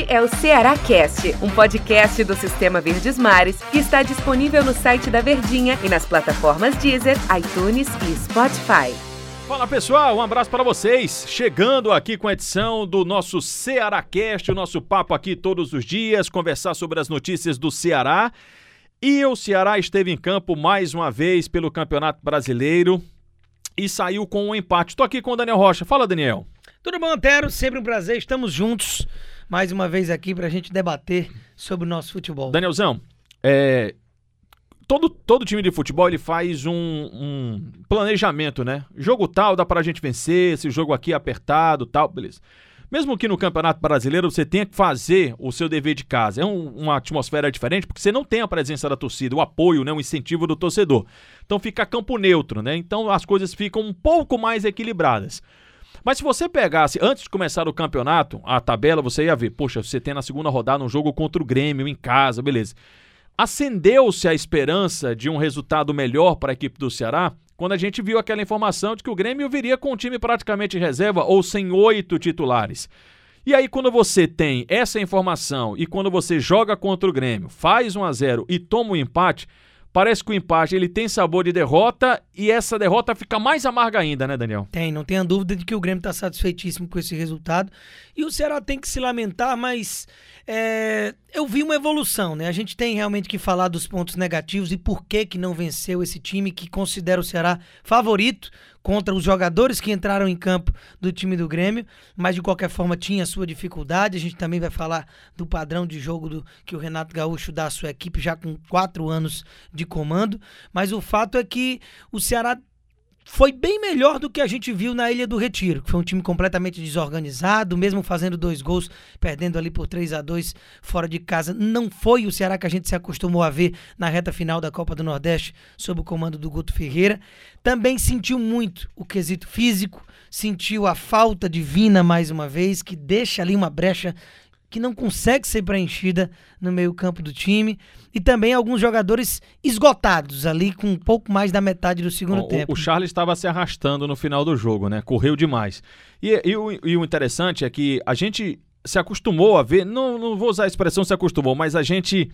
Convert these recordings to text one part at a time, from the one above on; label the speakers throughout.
Speaker 1: Este é o Ceará Cast, um podcast do Sistema Verdes Mares que está disponível no site da Verdinha e nas plataformas Deezer, iTunes e Spotify.
Speaker 2: Fala pessoal, um abraço para vocês. Chegando aqui com a edição do nosso Ceará Cast, o nosso papo aqui todos os dias, conversar sobre as notícias do Ceará. E o Ceará esteve em campo mais uma vez pelo Campeonato Brasileiro e saiu com um empate. Estou aqui com o Daniel Rocha. Fala, Daniel.
Speaker 3: Tudo bom, Antero? Sempre um prazer. Estamos juntos mais uma vez aqui para a gente debater sobre o nosso futebol.
Speaker 2: Danielzão, é, todo, todo time de futebol ele faz um, um, planejamento, né? Jogo tal dá pra gente vencer, esse jogo aqui é apertado tal, beleza. Mesmo que no Campeonato Brasileiro você tenha que fazer o seu dever de casa, é um, uma atmosfera diferente porque você não tem a presença da torcida, o apoio, né, o incentivo do torcedor. Então fica campo neutro, né? Então as coisas ficam um pouco mais equilibradas. Mas se você pegasse, antes de começar o campeonato, a tabela, você ia ver, poxa, você tem na segunda rodada um jogo contra o Grêmio em casa, beleza. Acendeu-se a esperança de um resultado melhor para a equipe do Ceará quando a gente viu aquela informação de que o Grêmio viria com um time praticamente reserva ou sem oito titulares. E aí, quando você tem essa informação e quando você joga contra o Grêmio, faz 1 a 0 e toma o um empate, Parece que o empate ele tem sabor de derrota e essa derrota fica mais amarga ainda, né, Daniel?
Speaker 3: Tem, não tenha dúvida de que o Grêmio está satisfeitíssimo com esse resultado. E o Ceará tem que se lamentar, mas é, eu vi uma evolução, né? A gente tem realmente que falar dos pontos negativos e por que que não venceu esse time que considera o Ceará favorito contra os jogadores que entraram em campo do time do Grêmio, mas de qualquer forma tinha sua dificuldade. A gente também vai falar do padrão de jogo do, que o Renato Gaúcho dá à sua equipe já com quatro anos de comando. Mas o fato é que o Ceará foi bem melhor do que a gente viu na Ilha do Retiro, que foi um time completamente desorganizado, mesmo fazendo dois gols, perdendo ali por 3 a 2 fora de casa. Não foi o Ceará que a gente se acostumou a ver na reta final da Copa do Nordeste, sob o comando do Guto Ferreira. Também sentiu muito o quesito físico, sentiu a falta divina mais uma vez, que deixa ali uma brecha que não consegue ser preenchida no meio-campo do time. E também alguns jogadores esgotados ali com um pouco mais da metade do segundo
Speaker 2: o,
Speaker 3: tempo.
Speaker 2: O Charles estava se arrastando no final do jogo, né? Correu demais. E, e, o, e o interessante é que a gente se acostumou a ver, não, não vou usar a expressão se acostumou, mas a gente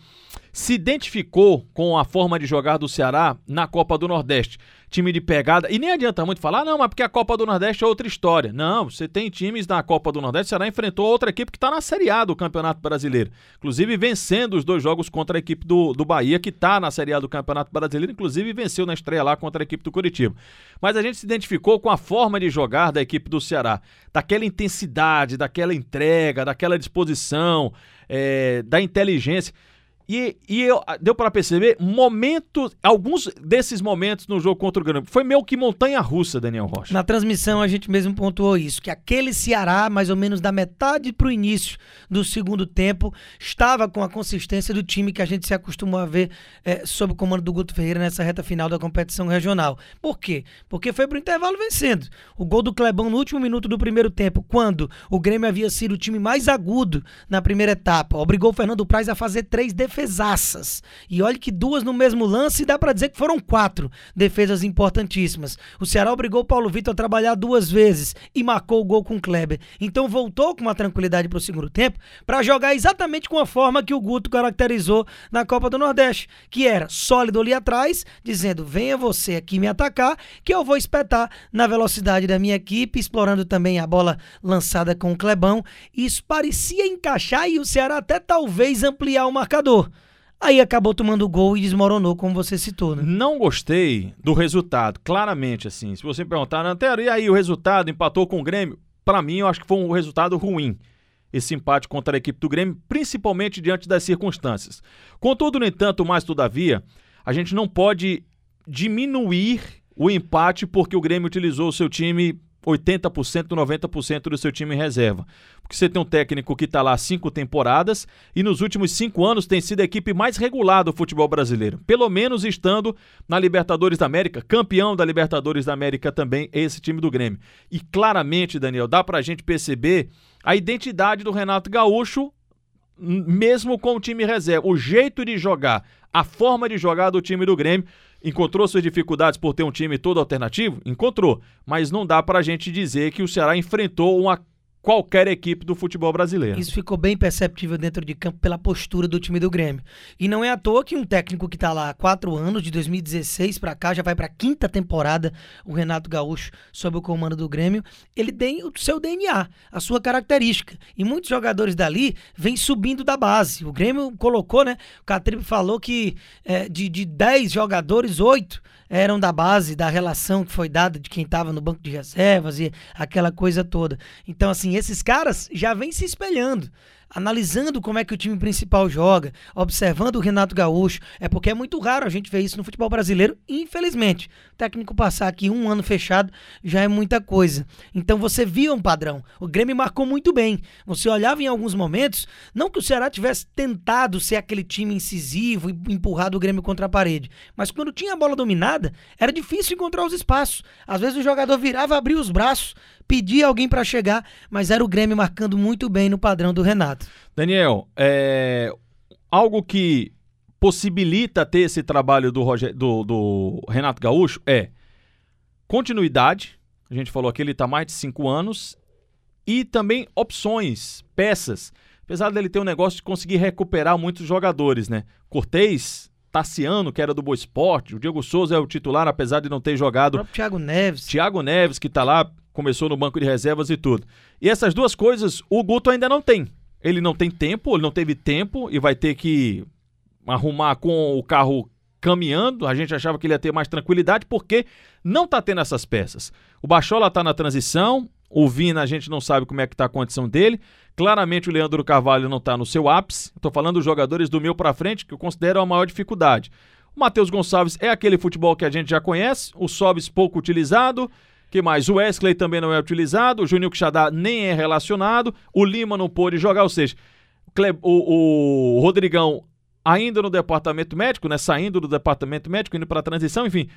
Speaker 2: se identificou com a forma de jogar do Ceará na Copa do Nordeste. Time de pegada. E nem adianta muito falar, não, mas porque a Copa do Nordeste é outra história. Não, você tem times na Copa do Nordeste. O Ceará enfrentou outra equipe que está na Série A do Campeonato Brasileiro. Inclusive vencendo os dois jogos contra a equipe do, do Bahia, que está na Série A do Campeonato Brasileiro. Inclusive venceu na estreia lá contra a equipe do Curitiba. Mas a gente se identificou com a forma de jogar da equipe do Ceará. Daquela intensidade, daquela entrega, daquela disposição, é, da inteligência. E, e eu, deu para perceber momentos, alguns desses momentos no jogo contra o Grêmio. Foi meio que montanha russa, Daniel Rocha.
Speaker 3: Na transmissão a gente mesmo pontuou isso, que aquele Ceará, mais ou menos da metade para o início do segundo tempo, estava com a consistência do time que a gente se acostumou a ver é, sob o comando do Guto Ferreira nessa reta final da competição regional. Por quê? Porque foi pro intervalo vencendo. O gol do Clebão no último minuto do primeiro tempo, quando o Grêmio havia sido o time mais agudo na primeira etapa, obrigou o Fernando Praz a fazer três defesas defesaças. E olha que duas no mesmo lance, dá para dizer que foram quatro defesas importantíssimas. O Ceará obrigou o Paulo Vitor a trabalhar duas vezes e marcou o gol com o Kleber. Então voltou com uma tranquilidade para o segundo tempo para jogar exatamente com a forma que o Guto caracterizou na Copa do Nordeste, que era sólido ali atrás, dizendo: venha você aqui me atacar, que eu vou espetar na velocidade da minha equipe, explorando também a bola lançada com o Clebão. Isso parecia encaixar e o Ceará até talvez ampliar o marcador. Aí acabou tomando gol e desmoronou, como você citou, né?
Speaker 2: Não gostei do resultado, claramente, assim. Se você perguntar, Antero, e aí o resultado empatou com o Grêmio? Para mim, eu acho que foi um resultado ruim. Esse empate contra a equipe do Grêmio, principalmente diante das circunstâncias. Contudo, no entanto, mais todavia, a gente não pode diminuir o empate porque o Grêmio utilizou o seu time 80%, 90% do seu time em reserva. Porque você tem um técnico que está lá cinco temporadas e nos últimos cinco anos tem sido a equipe mais regular do futebol brasileiro. Pelo menos estando na Libertadores da América, campeão da Libertadores da América também, esse time do Grêmio. E claramente, Daniel, dá para a gente perceber a identidade do Renato Gaúcho mesmo com o time reserva, o jeito de jogar, a forma de jogar do time do Grêmio Encontrou suas dificuldades por ter um time todo alternativo? Encontrou. Mas não dá para a gente dizer que o Ceará enfrentou uma qualquer equipe do futebol brasileiro.
Speaker 3: Isso ficou bem perceptível dentro de campo pela postura do time do Grêmio. E não é à toa que um técnico que está lá há quatro anos, de 2016 para cá, já vai para a quinta temporada, o Renato Gaúcho, sob o comando do Grêmio, ele tem o seu DNA, a sua característica. E muitos jogadores dali vêm subindo da base. O Grêmio colocou, né? O Catribe falou que é, de, de 10 jogadores, 8 eram da base da relação que foi dada de quem estava no banco de reservas e aquela coisa toda. Então, assim, esses caras já vêm se espelhando analisando como é que o time principal joga, observando o Renato Gaúcho. É porque é muito raro a gente ver isso no futebol brasileiro, infelizmente. O técnico passar aqui um ano fechado já é muita coisa. Então você via um padrão. O Grêmio marcou muito bem. Você olhava em alguns momentos, não que o Ceará tivesse tentado ser aquele time incisivo e empurrado o Grêmio contra a parede, mas quando tinha a bola dominada, era difícil encontrar os espaços. Às vezes o jogador virava, abria os braços, pedia alguém para chegar, mas era o Grêmio marcando muito bem no padrão do Renato.
Speaker 2: Daniel, é algo que possibilita ter esse trabalho do, Roger, do, do Renato Gaúcho é continuidade. A gente falou que ele está mais de cinco anos e também opções, peças. Apesar dele ter um negócio de conseguir recuperar muitos jogadores, né? Cortez, Tassiano, que era do Boa Esporte, o Diego Souza é o titular, apesar de não ter jogado. O
Speaker 3: Thiago Neves.
Speaker 2: Thiago Neves, que está lá começou no banco de reservas e tudo. E essas duas coisas o Guto ainda não tem. Ele não tem tempo, ele não teve tempo e vai ter que arrumar com o carro caminhando. A gente achava que ele ia ter mais tranquilidade porque não tá tendo essas peças. O Bachola tá na transição, o Vina a gente não sabe como é que tá a condição dele. Claramente o Leandro Carvalho não tá no seu ápice. Estou falando dos jogadores do meio para frente que eu considero a maior dificuldade. O Matheus Gonçalves é aquele futebol que a gente já conhece, o Sobis pouco utilizado, que mais? O Wesley também não é utilizado, o Juninho Quixadá nem é relacionado, o Lima não pôde jogar, ou seja, o, o Rodrigão ainda no departamento médico, né? Saindo do departamento médico, indo para a transição, enfim.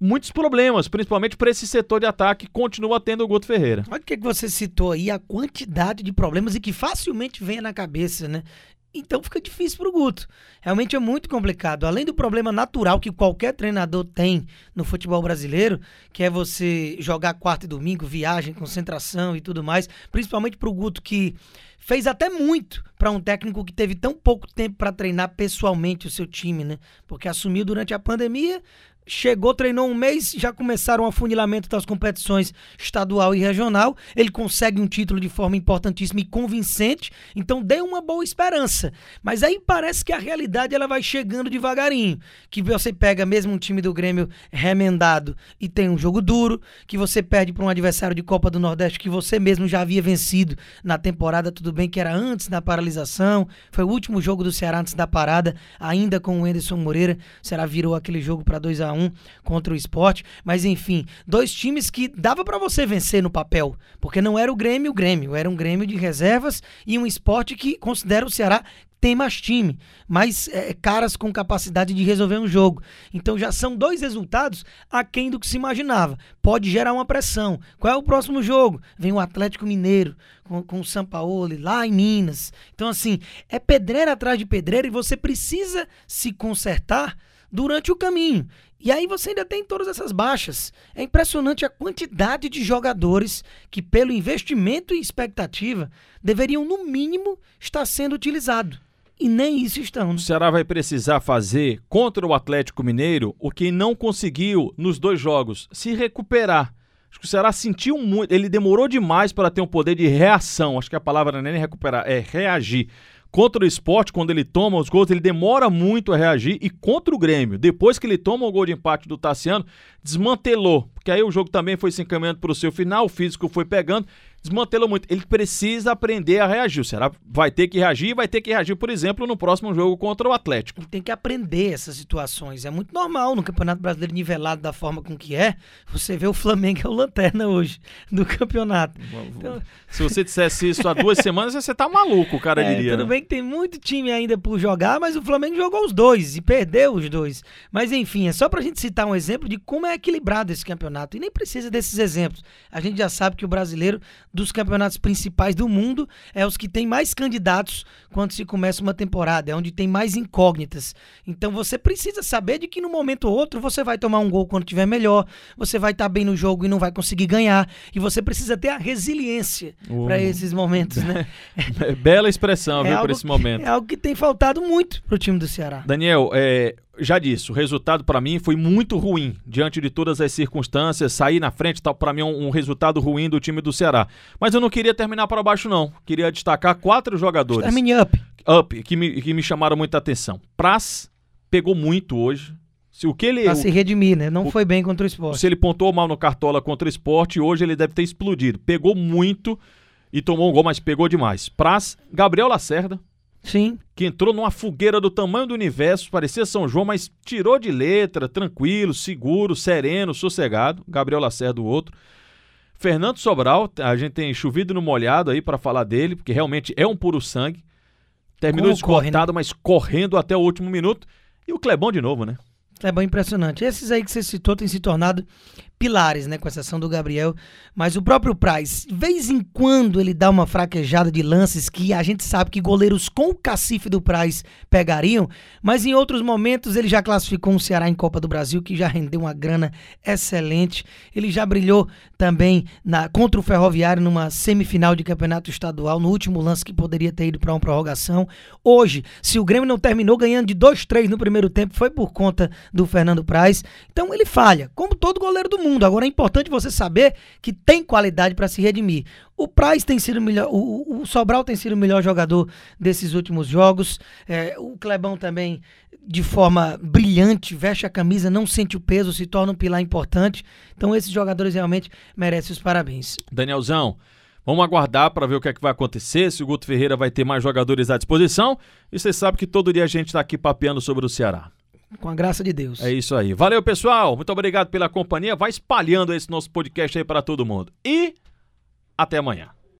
Speaker 2: Muitos problemas, principalmente para esse setor de ataque, continua tendo o Guto Ferreira.
Speaker 3: Olha o que você citou aí, a quantidade de problemas e que facilmente vem na cabeça, né? Então fica difícil para o Guto. Realmente é muito complicado. Além do problema natural que qualquer treinador tem no futebol brasileiro, que é você jogar quarta e domingo, viagem, concentração e tudo mais, principalmente para o Guto que fez até muito para um técnico que teve tão pouco tempo para treinar pessoalmente o seu time, né? Porque assumiu durante a pandemia, chegou, treinou um mês, já começaram o afunilamento das competições estadual e regional. Ele consegue um título de forma importantíssima e convincente, então deu uma boa esperança. Mas aí parece que a realidade ela vai chegando devagarinho, que você pega mesmo um time do Grêmio remendado e tem um jogo duro, que você perde para um adversário de Copa do Nordeste que você mesmo já havia vencido na temporada, tudo bem que era antes da paralisação, foi o último jogo do Ceará antes da parada, ainda com o Enderson Moreira, o Ceará virou aquele jogo para 2 a 1 1 contra o esporte. Mas enfim, dois times que dava para você vencer no papel, porque não era o Grêmio o Grêmio, era um Grêmio de reservas e um esporte que considera o Ceará tem mais time, mais é, caras com capacidade de resolver um jogo. Então já são dois resultados aquém do que se imaginava. Pode gerar uma pressão. Qual é o próximo jogo? Vem o Atlético Mineiro com, com o São Paulo lá em Minas. Então, assim, é pedreira atrás de pedreira e você precisa se consertar durante o caminho. E aí você ainda tem todas essas baixas. É impressionante a quantidade de jogadores que, pelo investimento e expectativa, deveriam, no mínimo, estar sendo utilizados. E nem isso estão.
Speaker 2: O Ceará vai precisar fazer contra o Atlético Mineiro o que não conseguiu nos dois jogos: se recuperar. Acho que o Ceará sentiu muito, ele demorou demais para ter um poder de reação. Acho que a palavra não é nem recuperar, é reagir. Contra o esporte, quando ele toma os gols, ele demora muito a reagir. E contra o Grêmio, depois que ele toma o gol de empate do Tassiano, desmantelou. Porque aí o jogo também foi se encaminhando para o seu final, o físico foi pegando desmantelou muito. Ele precisa aprender a reagir. O Ceará vai ter que reagir e vai ter que reagir, por exemplo, no próximo jogo contra o Atlético.
Speaker 3: Ele tem que aprender essas situações. É muito normal no Campeonato Brasileiro nivelado da forma com que é. Você vê o Flamengo é o lanterna hoje do campeonato.
Speaker 2: Então... Se você dissesse isso há duas semanas, você tá maluco, o cara
Speaker 3: é,
Speaker 2: diria.
Speaker 3: Tudo
Speaker 2: né?
Speaker 3: bem que tem muito time ainda por jogar, mas o Flamengo jogou os dois e perdeu os dois. Mas enfim, é só pra gente citar um exemplo de como é equilibrado esse campeonato. E nem precisa desses exemplos. A gente já sabe que o brasileiro dos campeonatos principais do mundo, é os que tem mais candidatos quando se começa uma temporada, é onde tem mais incógnitas. Então você precisa saber de que no momento ou outro você vai tomar um gol quando tiver melhor, você vai estar tá bem no jogo e não vai conseguir ganhar, e você precisa ter a resiliência para esses momentos, né?
Speaker 2: Bela expressão, é viu, para esse momento.
Speaker 3: É algo que tem faltado muito pro time do Ceará.
Speaker 2: Daniel, é, já disse, o resultado para mim foi muito ruim diante de todas as circunstâncias. Sair na frente tal para mim é um, um, resultado ruim do time do Ceará. Mas eu não queria terminar para baixo não. Queria destacar quatro jogadores.
Speaker 3: Termine up.
Speaker 2: Up que me, que me chamaram muita atenção. Praz pegou muito hoje. Se o que ele
Speaker 3: pra se redimir, né? Não o, foi bem contra o esporte.
Speaker 2: Se ele pontou mal no cartola contra o esporte, hoje ele deve ter explodido. Pegou muito e tomou um gol, mas pegou demais. Praz, Gabriel Lacerda,
Speaker 3: Sim.
Speaker 2: Que entrou numa fogueira do tamanho do universo, parecia São João, mas tirou de letra, tranquilo, seguro, sereno, sossegado. Gabriel Lacerda, o outro. Fernando Sobral, a gente tem chovido no molhado aí para falar dele, porque realmente é um puro sangue. Terminou esgotado, né? mas correndo até o último minuto. E o Clebão de novo, né?
Speaker 3: Clebão impressionante. Esses aí que você citou têm se tornado pilares, né, com exceção do Gabriel, mas o próprio Price, de vez em quando ele dá uma fraquejada de lances que a gente sabe que goleiros com o cacife do Price pegariam, mas em outros momentos ele já classificou um Ceará em Copa do Brasil que já rendeu uma grana excelente. Ele já brilhou também na contra o Ferroviário numa semifinal de campeonato estadual, no último lance que poderia ter ido para uma prorrogação. Hoje, se o Grêmio não terminou ganhando de 2-3 no primeiro tempo, foi por conta do Fernando Price. Então ele falha, como todo goleiro do mundo mundo. Agora é importante você saber que tem qualidade para se redimir. O Price tem sido melhor, o, o, Sobral tem sido o melhor jogador desses últimos jogos. É, o Clebão também, de forma brilhante, veste a camisa, não sente o peso, se torna um pilar importante. Então esses jogadores realmente merecem os parabéns.
Speaker 2: Danielzão. Vamos aguardar para ver o que é que vai acontecer, se o Guto Ferreira vai ter mais jogadores à disposição. E você sabe que todo dia a gente está aqui papeando sobre o Ceará.
Speaker 3: Com a graça de Deus.
Speaker 2: É isso aí. Valeu, pessoal. Muito obrigado pela companhia. Vai espalhando esse nosso podcast aí para todo mundo. E até amanhã.